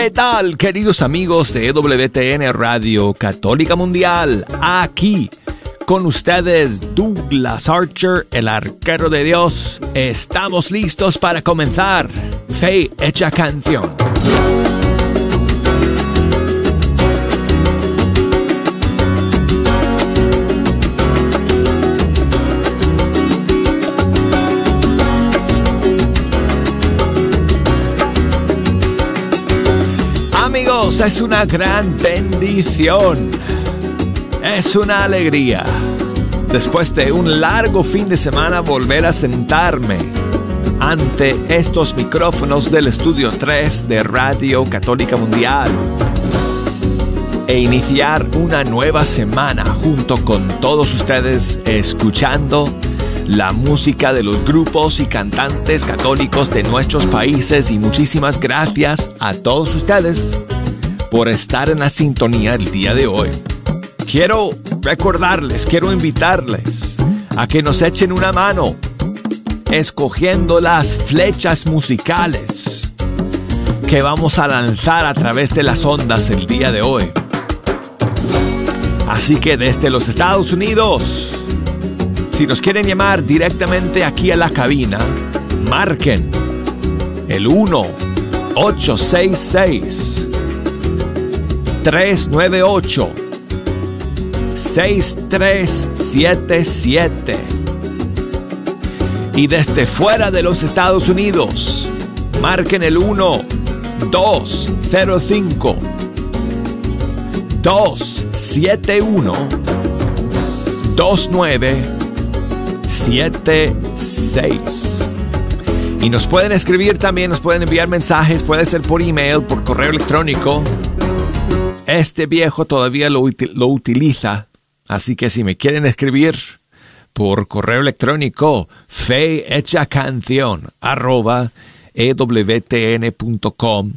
¿Qué tal, queridos amigos de EWTN Radio Católica Mundial? Aquí con ustedes Douglas Archer, el arquero de Dios. Estamos listos para comenzar. Fe hecha canción. Es una gran bendición. Es una alegría. Después de un largo fin de semana volver a sentarme ante estos micrófonos del Estudio 3 de Radio Católica Mundial e iniciar una nueva semana junto con todos ustedes escuchando la música de los grupos y cantantes católicos de nuestros países y muchísimas gracias a todos ustedes por estar en la sintonía el día de hoy. Quiero recordarles, quiero invitarles a que nos echen una mano escogiendo las flechas musicales que vamos a lanzar a través de las ondas el día de hoy. Así que desde los Estados Unidos, si nos quieren llamar directamente aquí a la cabina, marquen el 1 866 398 6377 y desde fuera de los Estados Unidos marquen el 1 205 271 2976 y nos pueden escribir también, nos pueden enviar mensajes, puede ser por email, por correo electrónico este viejo todavía lo, utiliza, así que si me quieren escribir por correo electrónico, canción arroba ewtn.com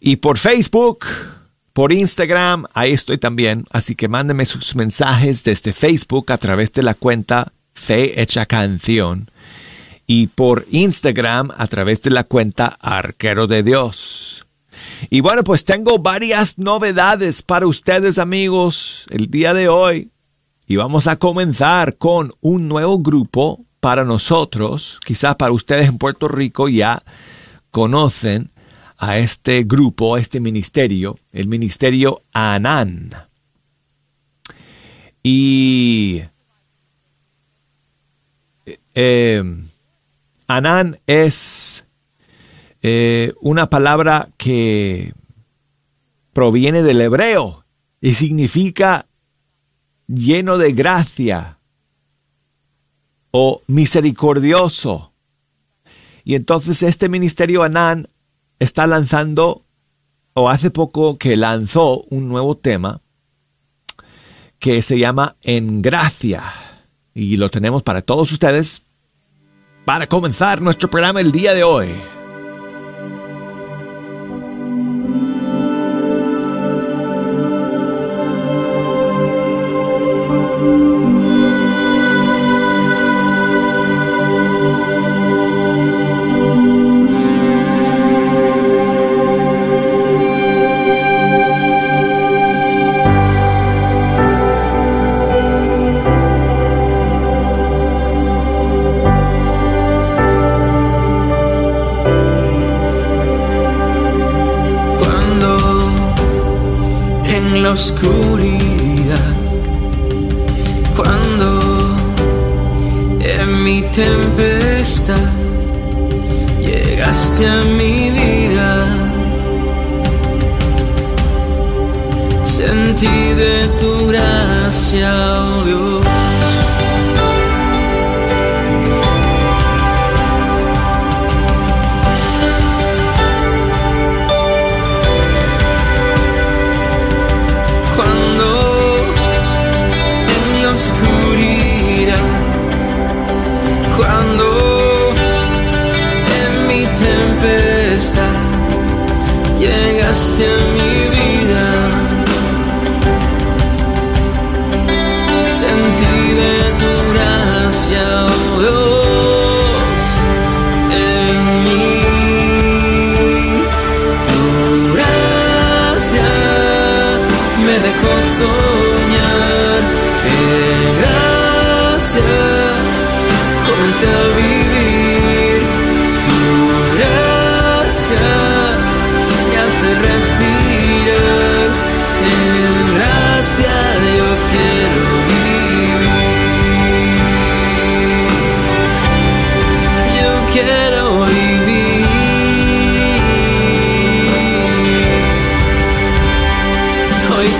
y por Facebook, por Instagram, ahí estoy también, así que mándenme sus mensajes desde Facebook a través de la cuenta Fe Hecha Canción y por Instagram a través de la cuenta Arquero de Dios. Y bueno, pues tengo varias novedades para ustedes amigos el día de hoy. Y vamos a comenzar con un nuevo grupo para nosotros. Quizás para ustedes en Puerto Rico ya conocen a este grupo, a este ministerio, el ministerio Anán. Y eh, Anán es eh, una palabra que proviene del hebreo y significa lleno de gracia o misericordioso. Y entonces este ministerio Anán está lanzando, o hace poco que lanzó un nuevo tema que se llama En Gracia. Y lo tenemos para todos ustedes para comenzar nuestro programa el día de hoy. school.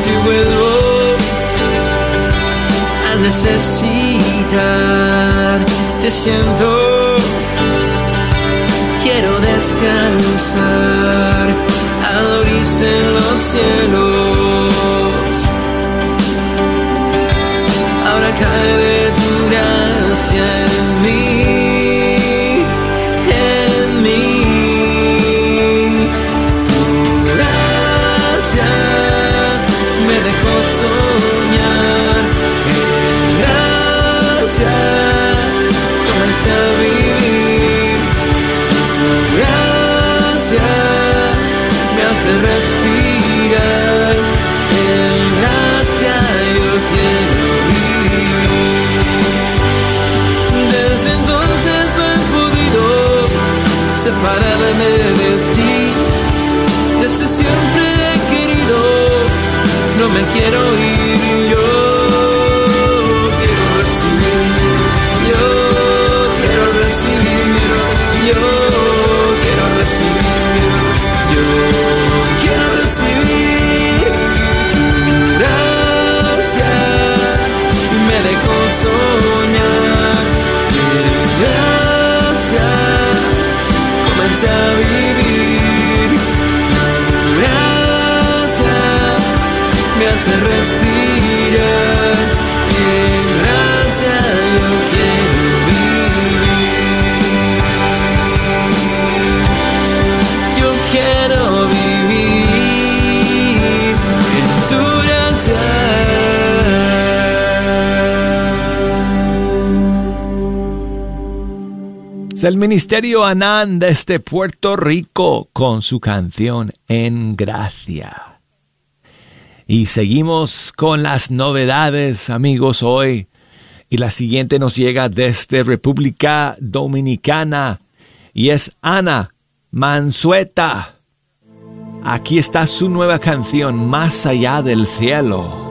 antigüedad a necesitar, Te siento, quiero descansar. Adoriste en los cielos. Ahora cae de tu gracia. Quiero ir yo. A vivir. hace respirar Es el Ministerio Anán desde Puerto Rico con su canción En Gracia. Y seguimos con las novedades, amigos, hoy. Y la siguiente nos llega desde República Dominicana y es Ana Mansueta. Aquí está su nueva canción, Más allá del cielo.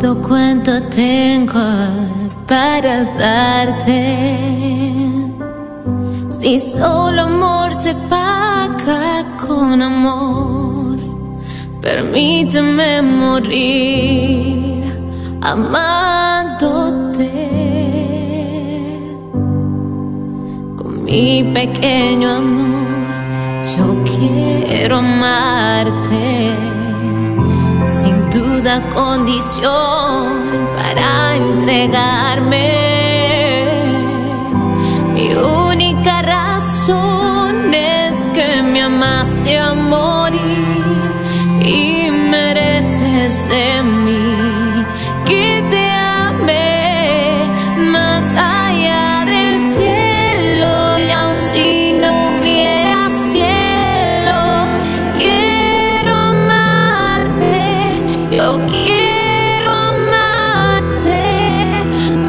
Todo cuanto tengo para darte. Si solo amor se paga con amor, permíteme morir amándote. Con mi pequeño amor, yo quiero amarte condición para entregarme. Yo quiero amarte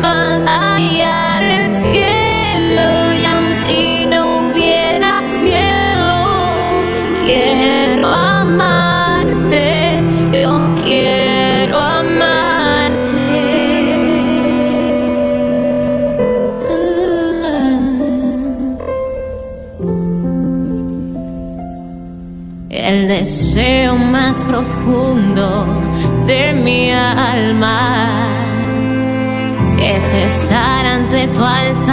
más allá del cielo y aun si no hubiera cielo quiero amarte yo quiero amarte. El deseo más profundo de mi alma. Es estar ante tu altar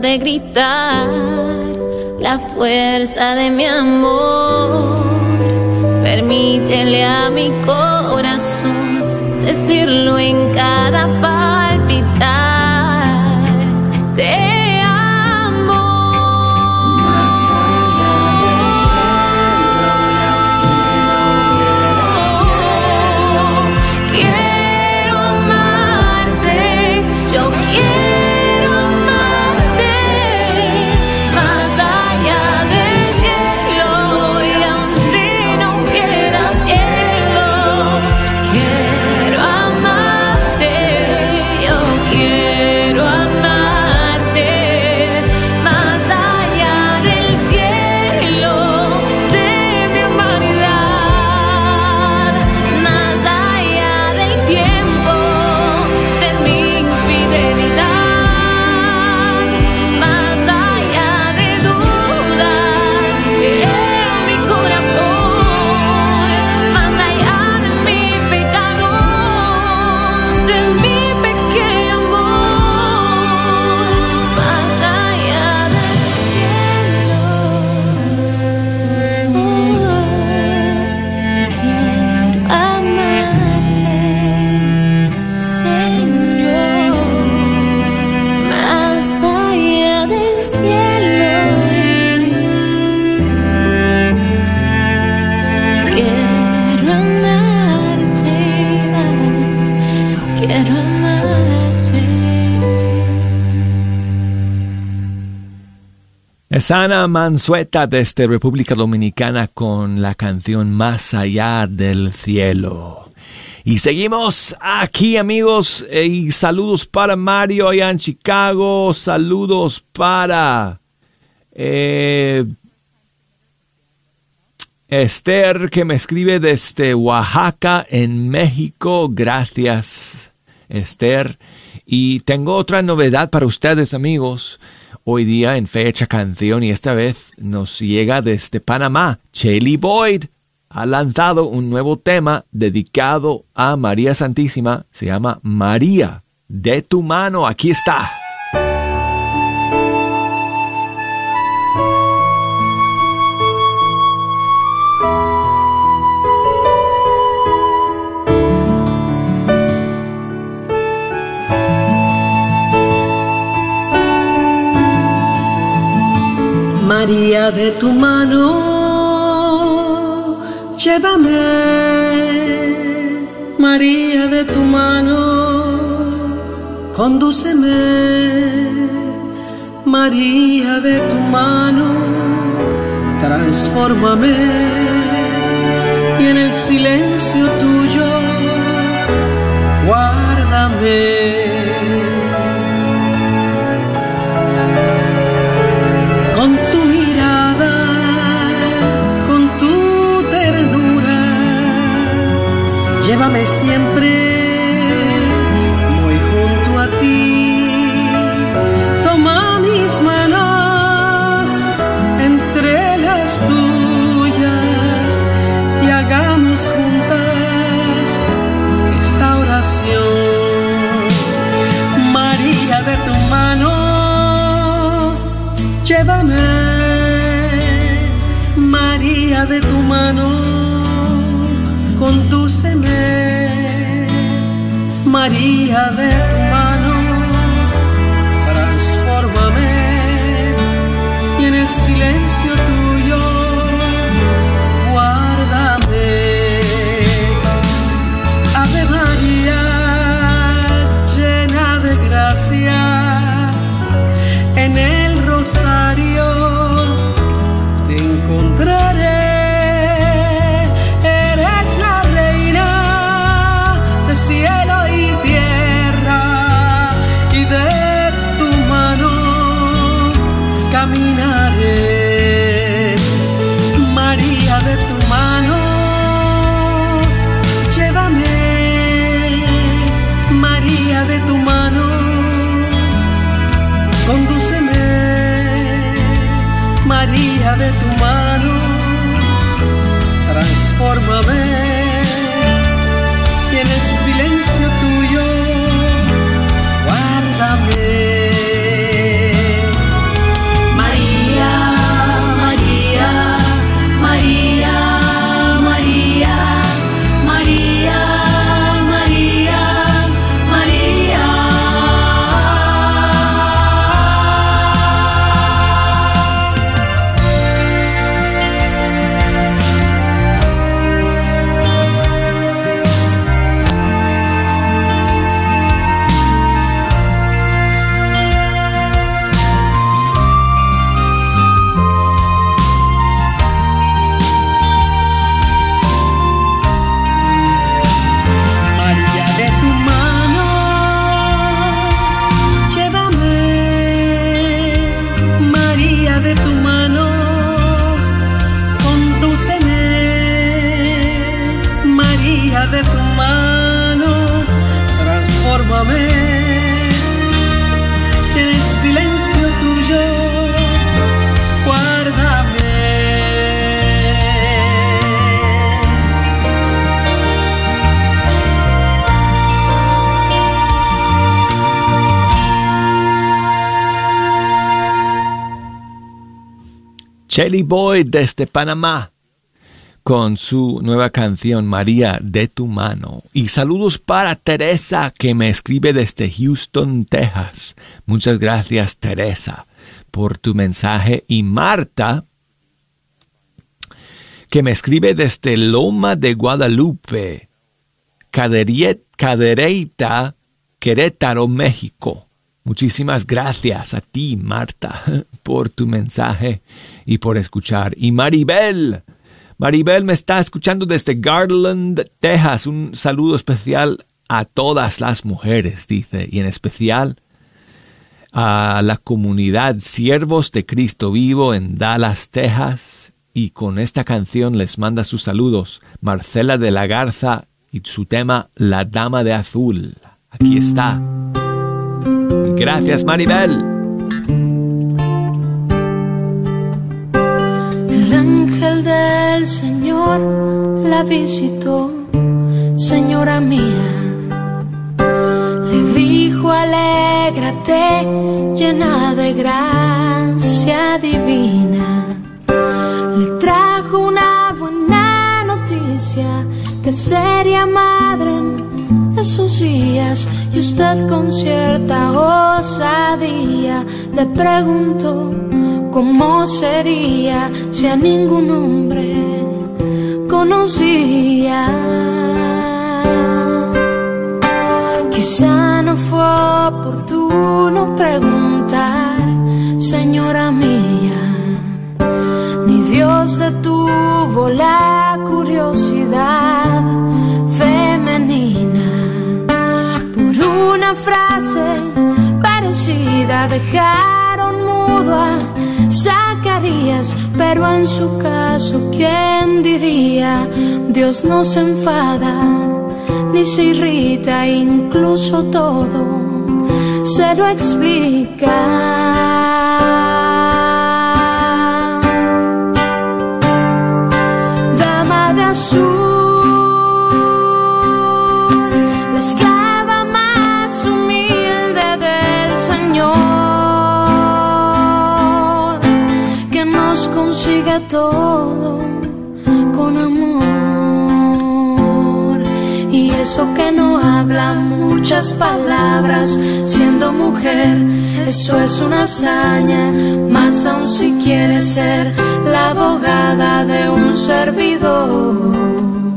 de gritar, la fuerza de mi amor. Permítele a mi corazón decirlo en cada palpitar. Sana Mansueta desde República Dominicana con la canción Más allá del cielo. Y seguimos aquí amigos eh, y saludos para Mario allá en Chicago, saludos para eh, Esther que me escribe desde Oaxaca en México, gracias Esther. Y tengo otra novedad para ustedes amigos hoy día en fecha canción y esta vez nos llega desde Panamá. Chelly Boyd ha lanzado un nuevo tema dedicado a María Santísima. Se llama María, de tu mano. Aquí está. María de tu mano, llévame, María de tu mano, condúceme, María de tu mano, transfórmame. Y en el silencio tuyo, guárdame. Llévame siempre muy junto a ti. Toma mis manos entre las tuyas y hagamos juntas esta oración. María de tu mano, llévame. María de tu mano condúceme, María de tu mano, Chelly Boy desde Panamá con su nueva canción María de tu mano. Y saludos para Teresa que me escribe desde Houston, Texas. Muchas gracias Teresa por tu mensaje. Y Marta que me escribe desde Loma de Guadalupe, Cadereyta, Querétaro, México. Muchísimas gracias a ti, Marta, por tu mensaje y por escuchar. Y Maribel, Maribel me está escuchando desde Garland, Texas. Un saludo especial a todas las mujeres, dice, y en especial a la comunidad Siervos de Cristo Vivo en Dallas, Texas. Y con esta canción les manda sus saludos Marcela de la Garza y su tema La Dama de Azul. Aquí está. Gracias, Maribel. El ángel del Señor la visitó, señora mía. Le dijo, alégrate, llena de gracia divina. Le trajo una buena noticia, que sería madre esos días. Y usted con cierta osadía le preguntó cómo sería si a ningún hombre conocía. Quizá no fue oportuno preguntar, señora mía, parecida dejaron mudo a Zacarías, pero en su caso, ¿quién diría? Dios no se enfada ni se irrita, incluso todo se lo explica. Dama de azul, todo con amor. Y eso que no habla muchas palabras, siendo mujer, eso es una hazaña, más aún si quiere ser la abogada de un servidor.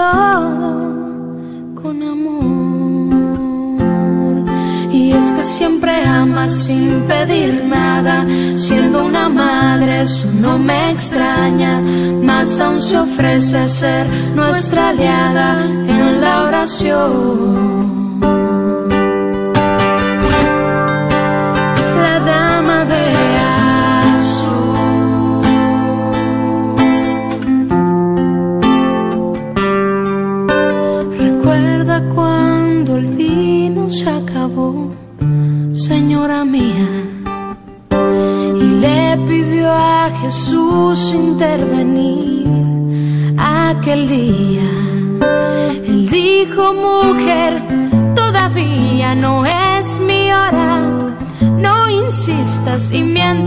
Todo con amor. Y es que siempre ama sin pedir nada, siendo una madre, eso no me extraña, más aún se ofrece a ser nuestra aliada en la oración.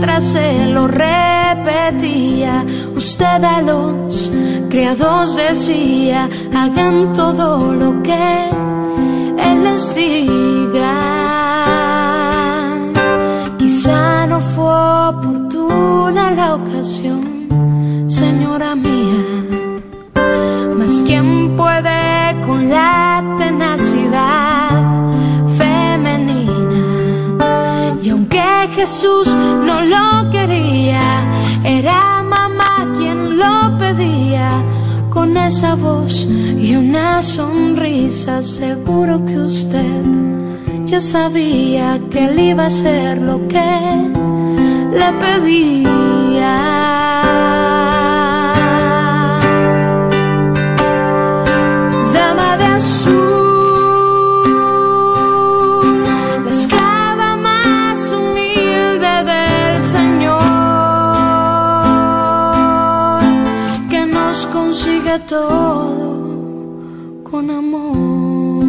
Mientras se lo repetía, usted a los criados decía, hagan todo lo que Él les diga. Quizá no fue oportuna la ocasión, Jesús no lo quería, era mamá quien lo pedía con esa voz y una sonrisa, seguro que usted ya sabía que él iba a ser lo que le pedía. Todo con amor.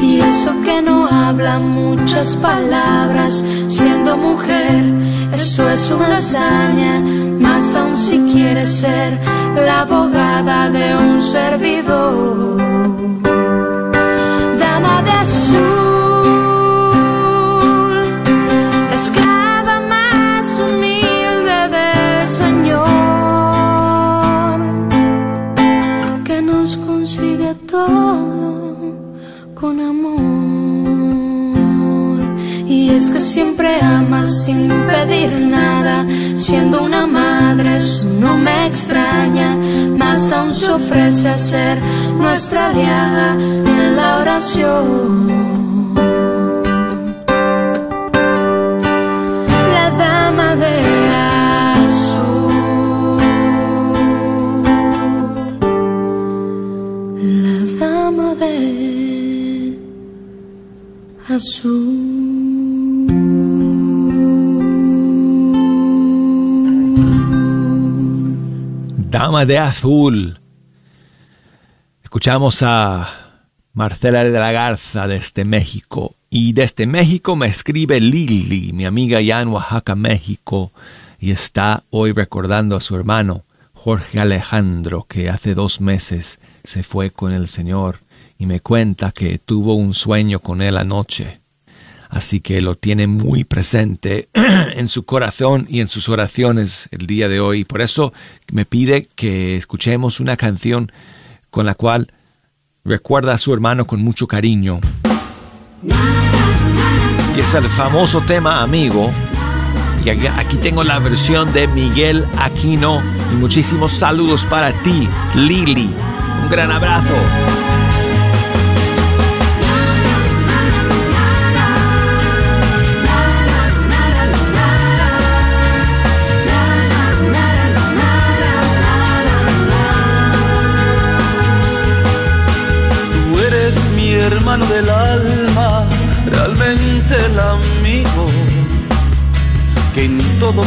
Y eso que no habla muchas palabras, siendo mujer, eso es una hazaña. Más aún si quiere ser la abogada de un servidor. Pedir nada. Siendo una madre, no me extraña. Más aún se ofrece a ser nuestra aliada en la oración. La dama de azul. La dama de azul. De Azul. Escuchamos a Marcela de la Garza desde México. Y desde México me escribe Lili, mi amiga ya en Oaxaca, México, y está hoy recordando a su hermano, Jorge Alejandro, que hace dos meses se fue con el Señor, y me cuenta que tuvo un sueño con él anoche así que lo tiene muy presente en su corazón y en sus oraciones el día de hoy. Por eso me pide que escuchemos una canción con la cual recuerda a su hermano con mucho cariño. Y es el famoso tema Amigo. Y aquí tengo la versión de Miguel Aquino. Y muchísimos saludos para ti, Lili. Un gran abrazo.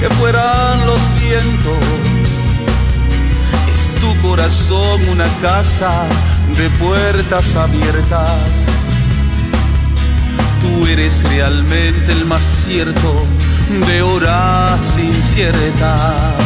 que fueran los vientos. Es tu corazón una casa de puertas abiertas. Tú eres realmente el más cierto de horas inciertas.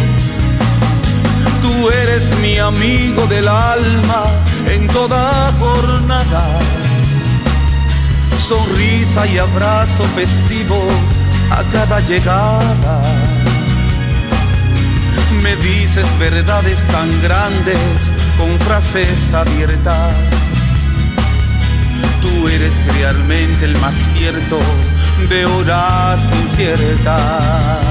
Tú eres mi amigo del alma en toda jornada. Sonrisa y abrazo festivo a cada llegada. Me dices verdades tan grandes con frases abiertas. Tú eres realmente el más cierto de horas inciertas.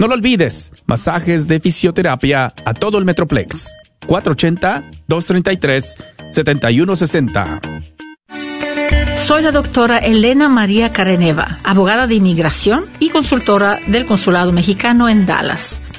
No lo olvides, masajes de fisioterapia a todo el Metroplex. 480-233-7160. Soy la doctora Elena María Careneva, abogada de inmigración y consultora del Consulado Mexicano en Dallas.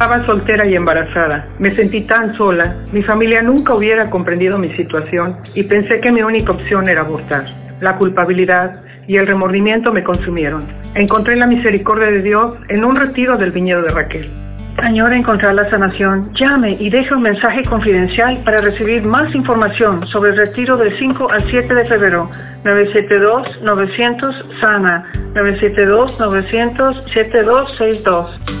Estaba soltera y embarazada. Me sentí tan sola. Mi familia nunca hubiera comprendido mi situación y pensé que mi única opción era abortar. La culpabilidad y el remordimiento me consumieron. Encontré la misericordia de Dios en un retiro del viñedo de Raquel. Señora, encontrar la sanación, llame y deje un mensaje confidencial para recibir más información sobre el retiro del 5 al 7 de febrero. 972-900-SANA. 972-900-7262.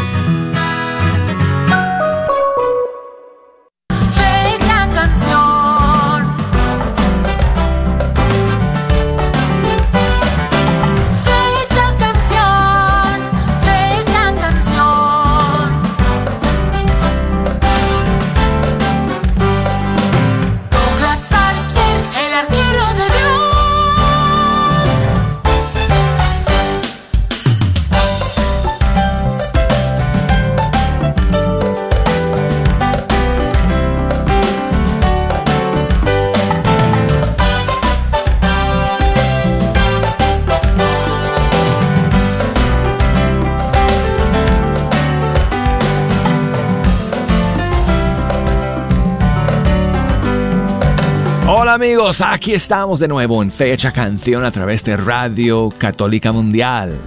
Amigos, aquí estamos de nuevo en Fecha Canción a través de Radio Católica Mundial.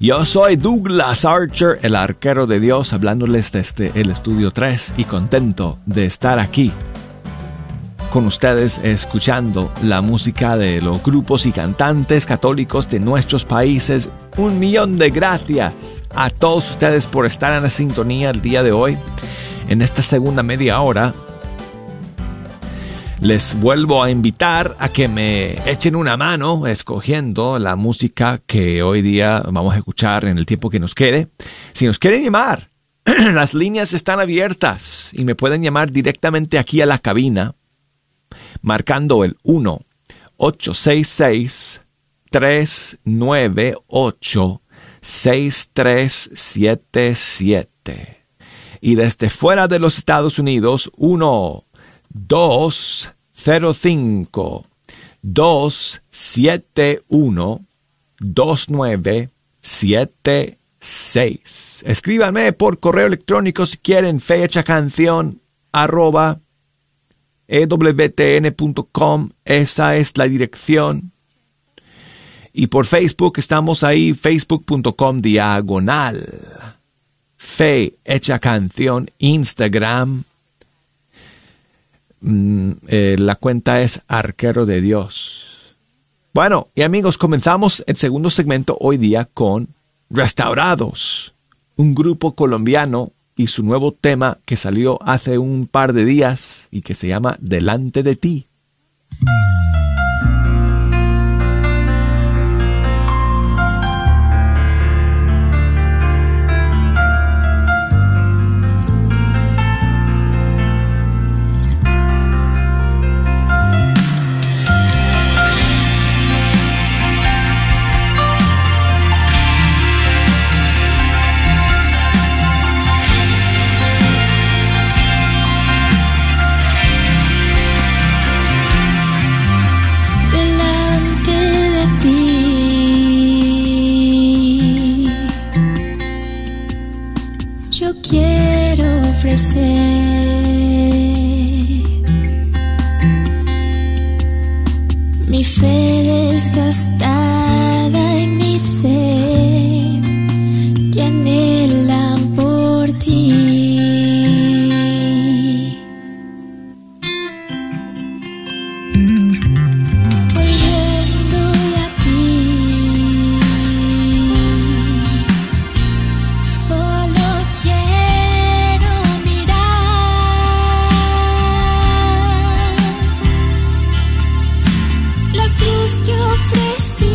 Yo soy Douglas Archer, el arquero de Dios, hablándoles desde el estudio 3 y contento de estar aquí con ustedes escuchando la música de los grupos y cantantes católicos de nuestros países. Un millón de gracias a todos ustedes por estar en la sintonía el día de hoy. En esta segunda media hora les vuelvo a invitar a que me echen una mano escogiendo la música que hoy día vamos a escuchar en el tiempo que nos quede. Si nos quieren llamar, las líneas están abiertas y me pueden llamar directamente aquí a la cabina marcando el 1 866 398 6377. Y desde fuera de los Estados Unidos, 1 205 271 2976. Escríbanme por correo electrónico si quieren fecha canción arroba ewtn.com. Esa es la dirección. Y por Facebook estamos ahí, facebook.com diagonal. Fe hecha canción, Instagram. Mm, eh, la cuenta es Arquero de Dios. Bueno, y amigos, comenzamos el segundo segmento hoy día con Restaurados, un grupo colombiano y su nuevo tema que salió hace un par de días y que se llama Delante de ti. Mi fe la cruz que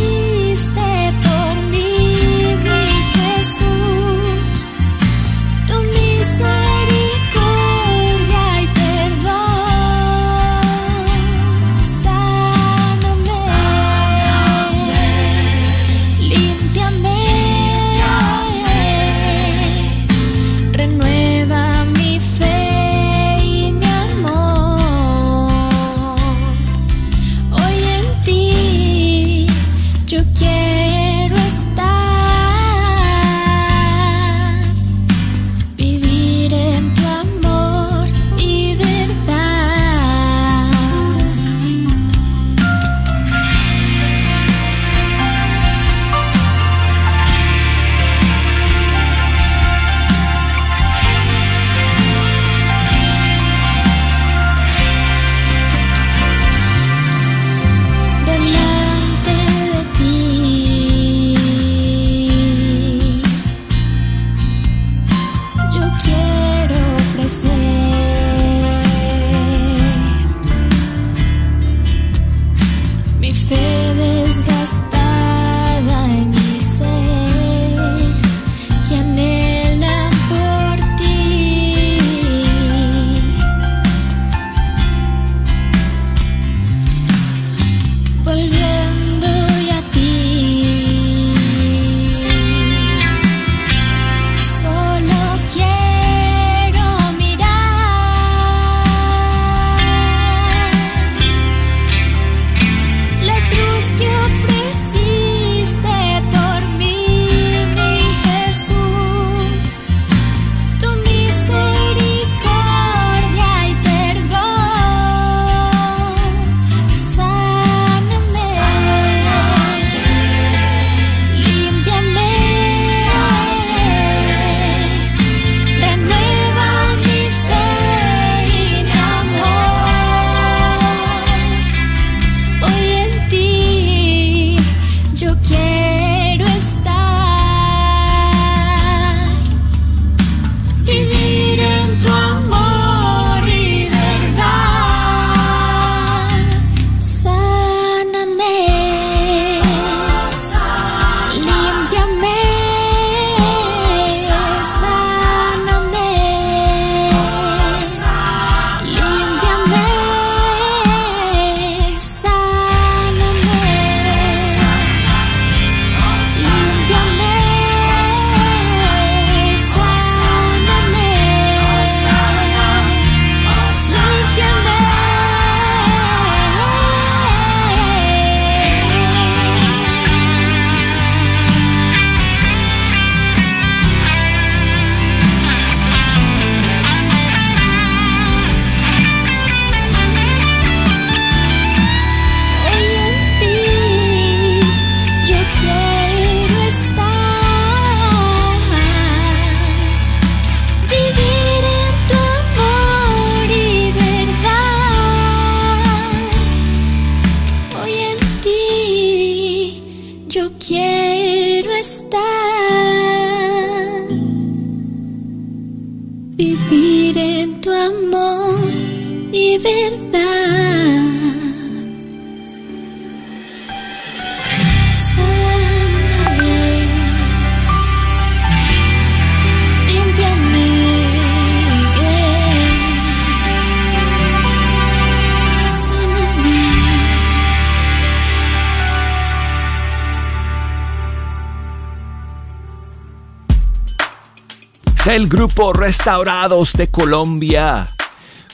el grupo Restaurados de Colombia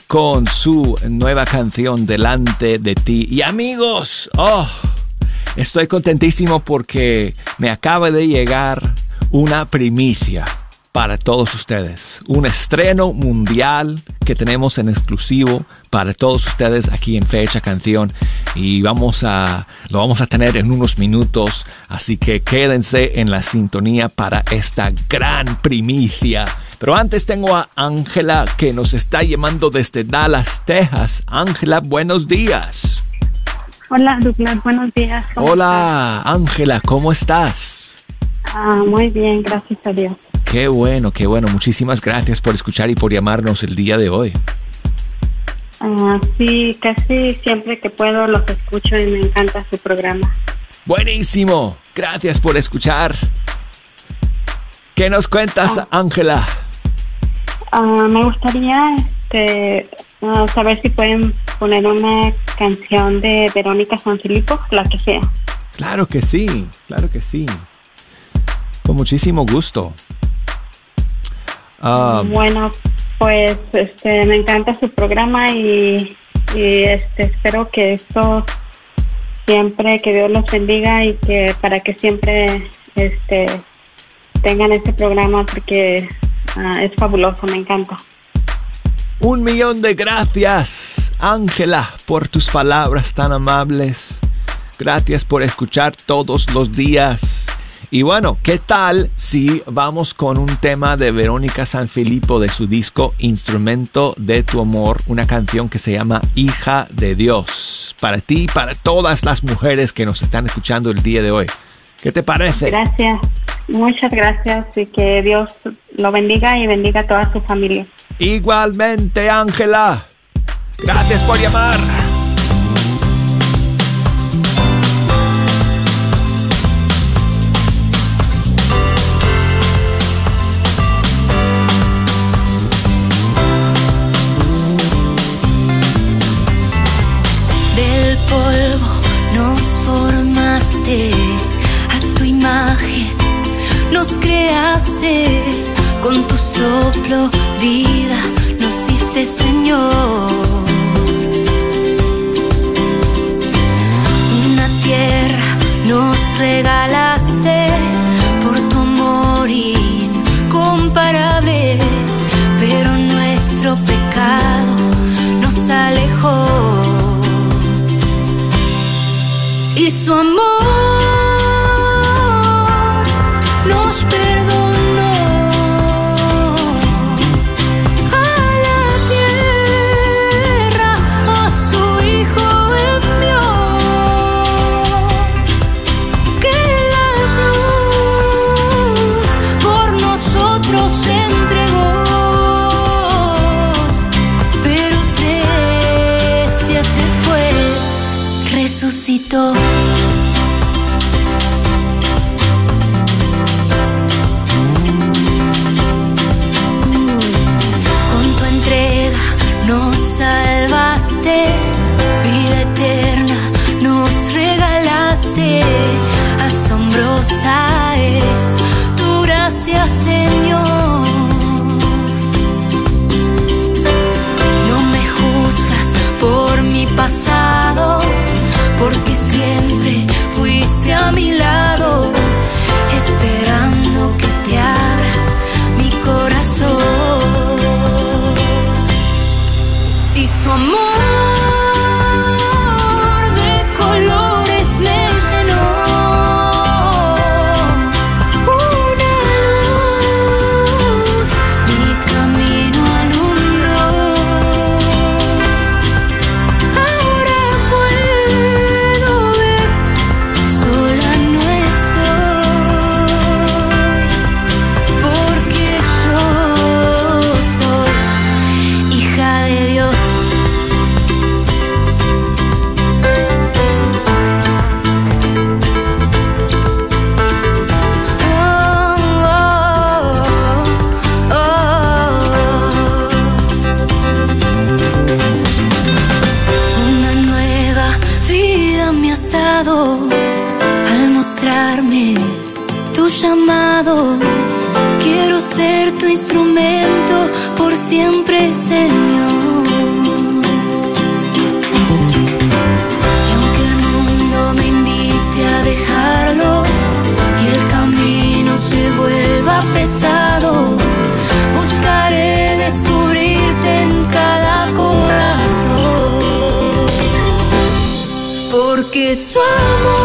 con su nueva canción Delante de ti. Y amigos, oh, estoy contentísimo porque me acaba de llegar una primicia para todos ustedes. Un estreno mundial que tenemos en exclusivo para todos ustedes aquí en Fecha Canción y vamos a lo vamos a tener en unos minutos, así que quédense en la sintonía para esta gran primicia. Pero antes tengo a Ángela que nos está llamando desde Dallas, Texas. Ángela, buenos días. Hola, Douglas, buenos días. ¿Cómo Hola, Ángela, ¿cómo estás? estás? Ah, muy bien, gracias a Dios. Qué bueno, qué bueno. Muchísimas gracias por escuchar y por llamarnos el día de hoy. Ah, sí, casi siempre que puedo los escucho y me encanta su programa. Buenísimo. Gracias por escuchar. ¿Qué nos cuentas, Ángela? Ah, me gustaría este, ah, saber si pueden poner una canción de Verónica Sanfilippo, la que sea. Claro que sí, claro que sí. Con muchísimo gusto. Ah, Bueno, pues este, me encanta su programa y, y, este, espero que esto siempre, que Dios los bendiga y que para que siempre este, tengan este programa porque ah, es fabuloso, me encanta. un millón de gracias, Ángela, por tus palabras tan amables. Gracias por escuchar todos los días. Y bueno, ¿qué tal si vamos con un tema de Verónica Sanfilippo de su disco Instrumento de tu Amor, una canción que se llama Hija de Dios? Para ti y para todas las mujeres que nos están escuchando el día de hoy. ¿Qué te parece? Gracias, muchas gracias y que Dios lo bendiga y bendiga a toda su familia. Igualmente, Ángela. Gracias por llamar. Con tu soplo vida momento. 算吗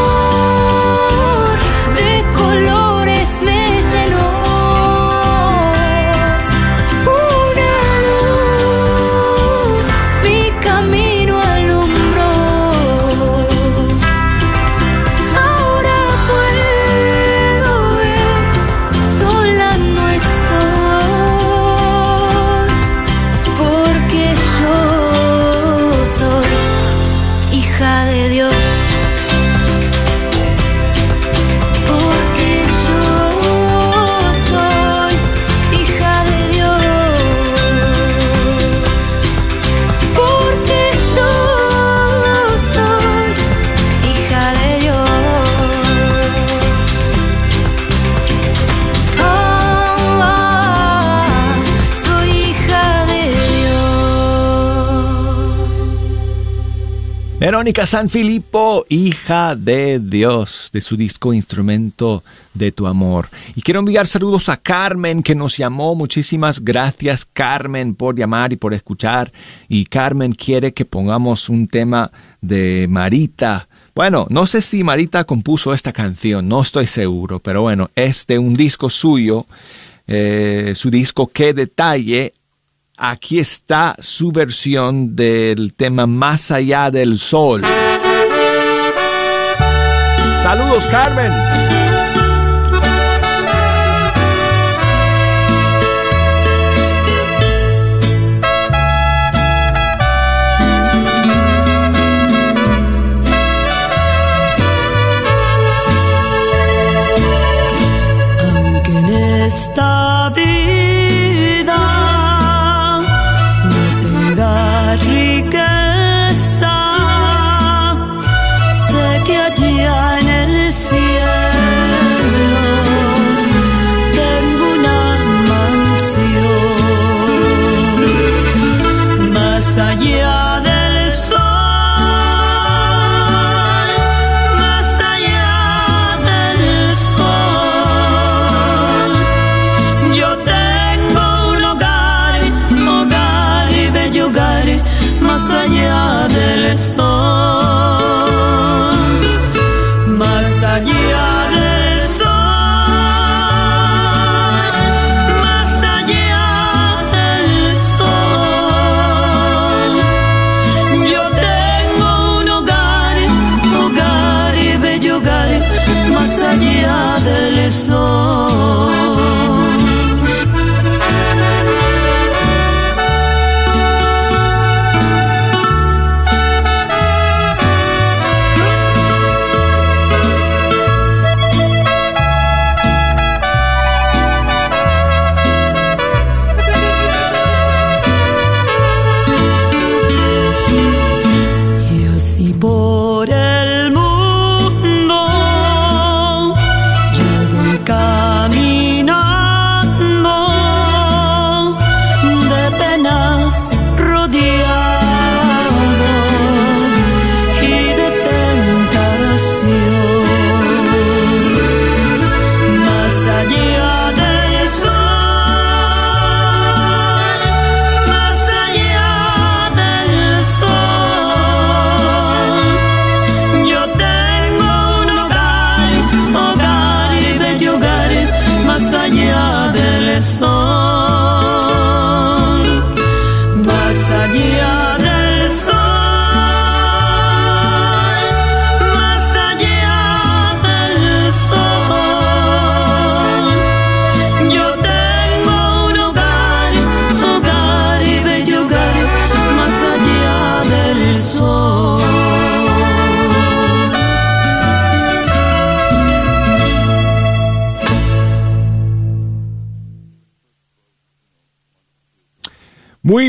Verónica Sanfilippo, hija de Dios, de su disco Instrumento de tu Amor. Y quiero enviar saludos a Carmen, que nos llamó. Muchísimas gracias, Carmen, por llamar y por escuchar. Y Carmen quiere que pongamos un tema de Marita. Bueno, no sé si Marita compuso esta canción, no estoy seguro, pero bueno, es de un disco suyo. Eh, su disco Qué detalle Aquí está su versión del tema Más allá del sol. Saludos, Carmen.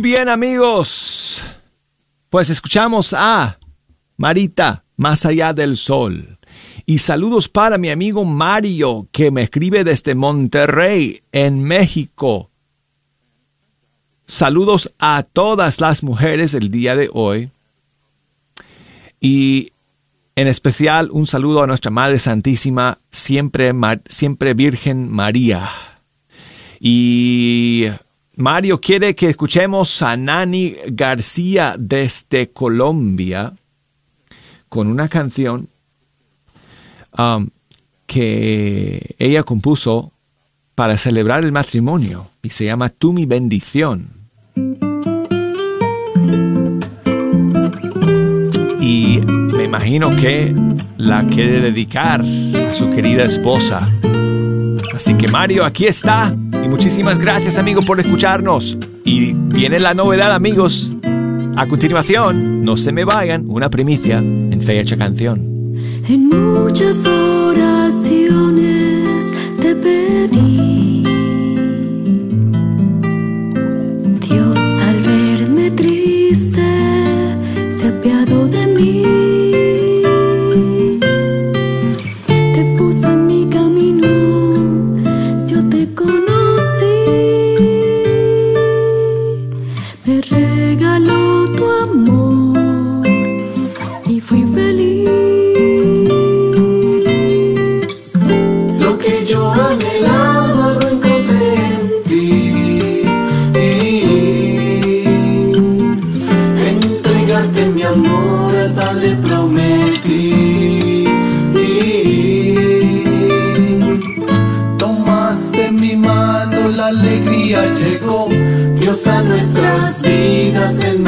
bien amigos, pues escuchamos a Marita, más allá del sol. Y saludos para mi amigo Mario, que me escribe desde Monterrey, en México. Saludos a todas las mujeres el día de hoy. Y en especial un saludo a nuestra Madre Santísima, siempre, siempre Virgen María. Y Mario quiere que escuchemos a Nani García desde Colombia con una canción um, que ella compuso para celebrar el matrimonio y se llama Tú mi bendición. Y me imagino que la quiere dedicar a su querida esposa. Así que Mario, aquí está. Y muchísimas gracias amigo por escucharnos. Y viene la novedad amigos. A continuación, no se me vayan, una primicia en Fecha Canción. En muchas oraciones te pedí. En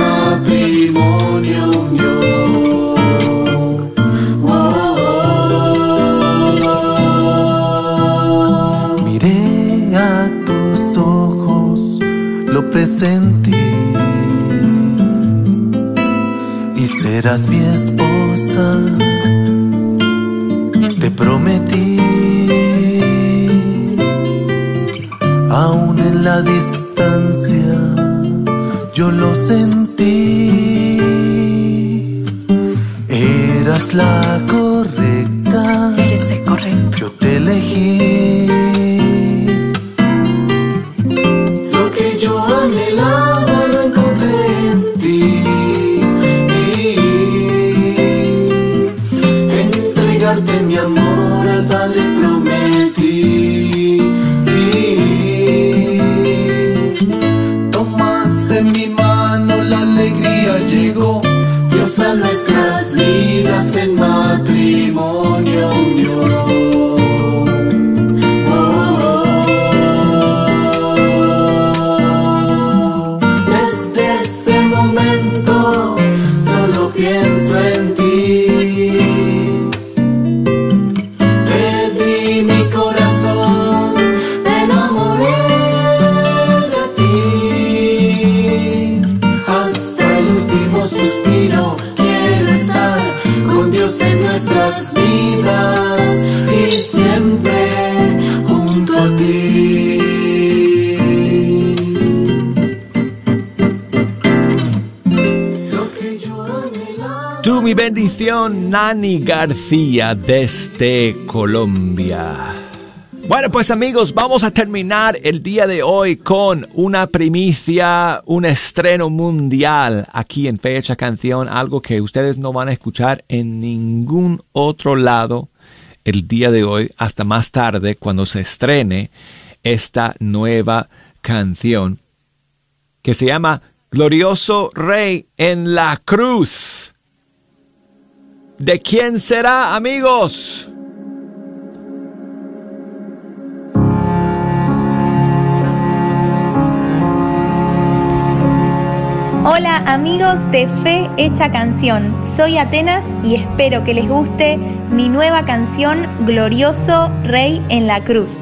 Nani García desde Colombia. Bueno, pues amigos, vamos a terminar el día de hoy con una primicia, un estreno mundial aquí en Fecha Canción, algo que ustedes no van a escuchar en ningún otro lado el día de hoy, hasta más tarde cuando se estrene esta nueva canción que se llama Glorioso Rey en la Cruz. ¿De quién será, amigos? Hola amigos de Fe Hecha Canción, soy Atenas y espero que les guste mi nueva canción Glorioso Rey en la Cruz.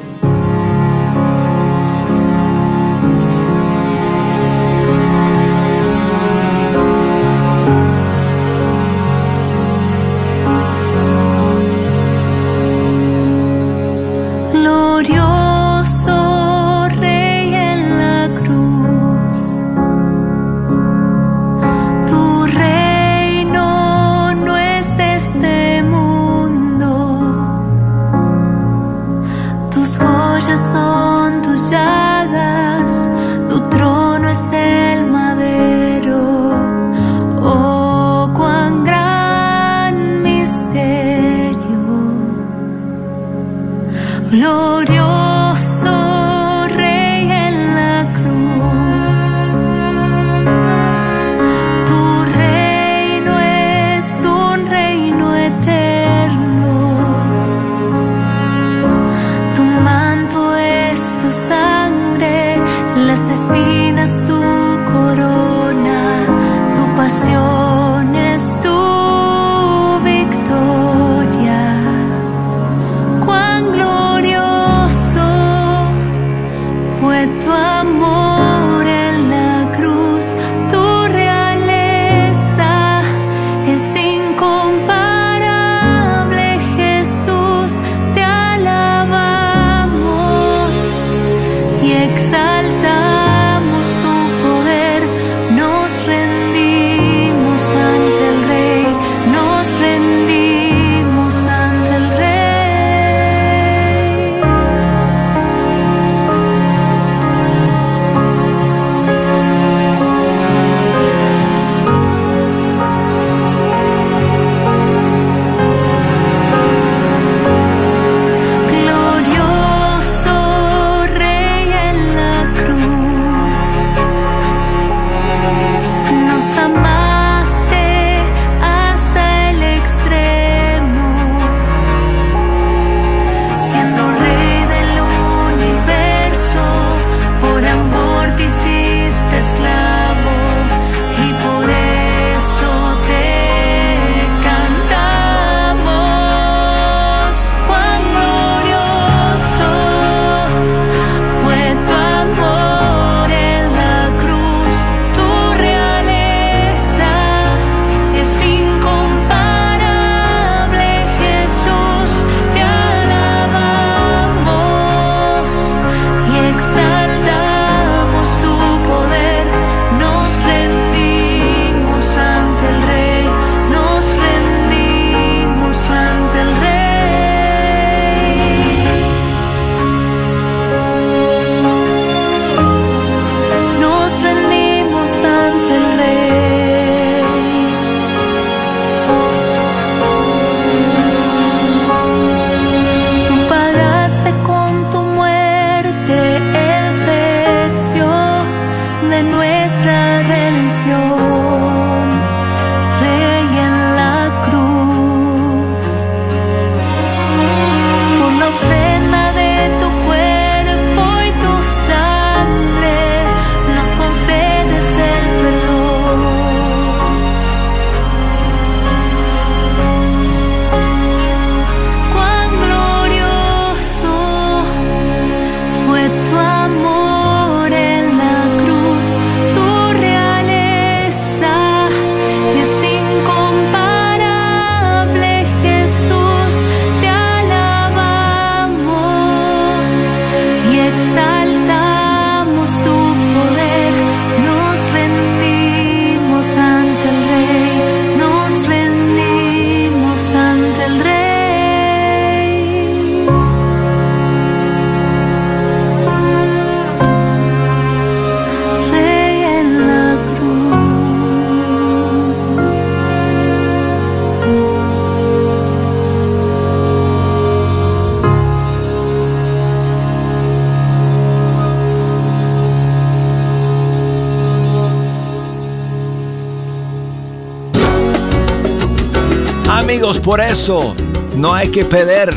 Por eso no hay que perder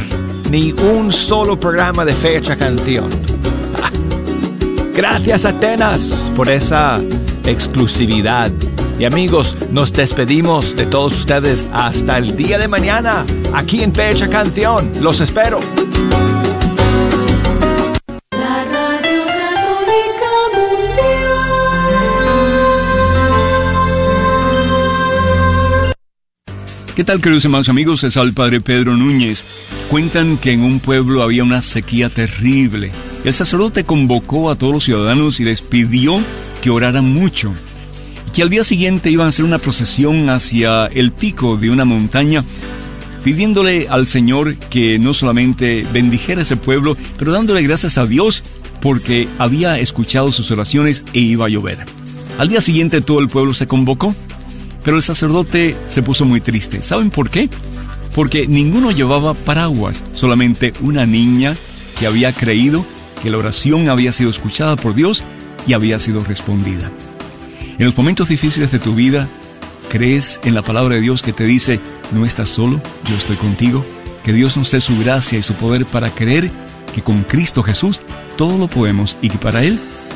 ni un solo programa de fecha canción. Gracias Atenas por esa exclusividad. Y amigos, nos despedimos de todos ustedes hasta el día de mañana, aquí en Fecha Canción. Los espero. ¿Qué tal, queridos hermanos amigos? Es al Padre Pedro Núñez. Cuentan que en un pueblo había una sequía terrible. El sacerdote convocó a todos los ciudadanos y les pidió que oraran mucho. Que al día siguiente iban a hacer una procesión hacia el pico de una montaña, pidiéndole al Señor que no solamente bendijera ese pueblo, pero dándole gracias a Dios porque había escuchado sus oraciones e iba a llover. Al día siguiente todo el pueblo se convocó, pero el sacerdote se puso muy triste. ¿Saben por qué? Porque ninguno llevaba paraguas, solamente una niña que había creído que la oración había sido escuchada por Dios y había sido respondida. En los momentos difíciles de tu vida, ¿crees en la palabra de Dios que te dice, no estás solo, yo estoy contigo? Que Dios nos dé su gracia y su poder para creer que con Cristo Jesús todo lo podemos y que para Él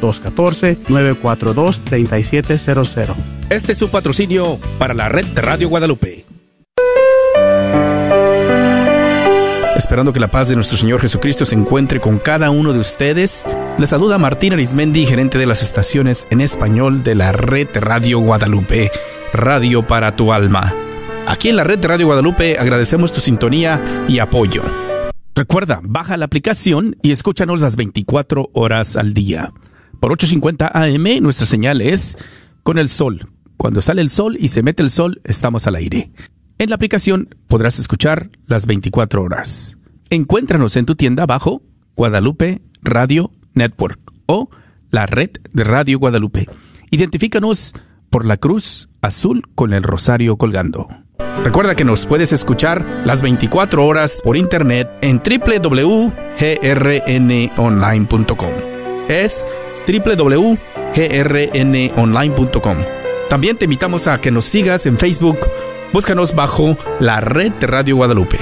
214-942-3700. Este es su patrocinio para la red de Radio Guadalupe. Esperando que la paz de nuestro Señor Jesucristo se encuentre con cada uno de ustedes, les saluda Martín Arismendi, gerente de las estaciones en español de la red Radio Guadalupe, Radio para tu alma. Aquí en la red de Radio Guadalupe agradecemos tu sintonía y apoyo. Recuerda, baja la aplicación y escúchanos las 24 horas al día. Por 8.50 AM nuestra señal es con el sol. Cuando sale el sol y se mete el sol, estamos al aire. En la aplicación podrás escuchar las 24 horas. Encuéntranos en tu tienda bajo Guadalupe Radio Network o la red de Radio Guadalupe. Identifícanos por la cruz azul con el rosario colgando. Recuerda que nos puedes escuchar las 24 horas por internet en www.grnonline.com. Es www.grnonline.com. También te invitamos a que nos sigas en Facebook Búscanos bajo la red de Radio Guadalupe.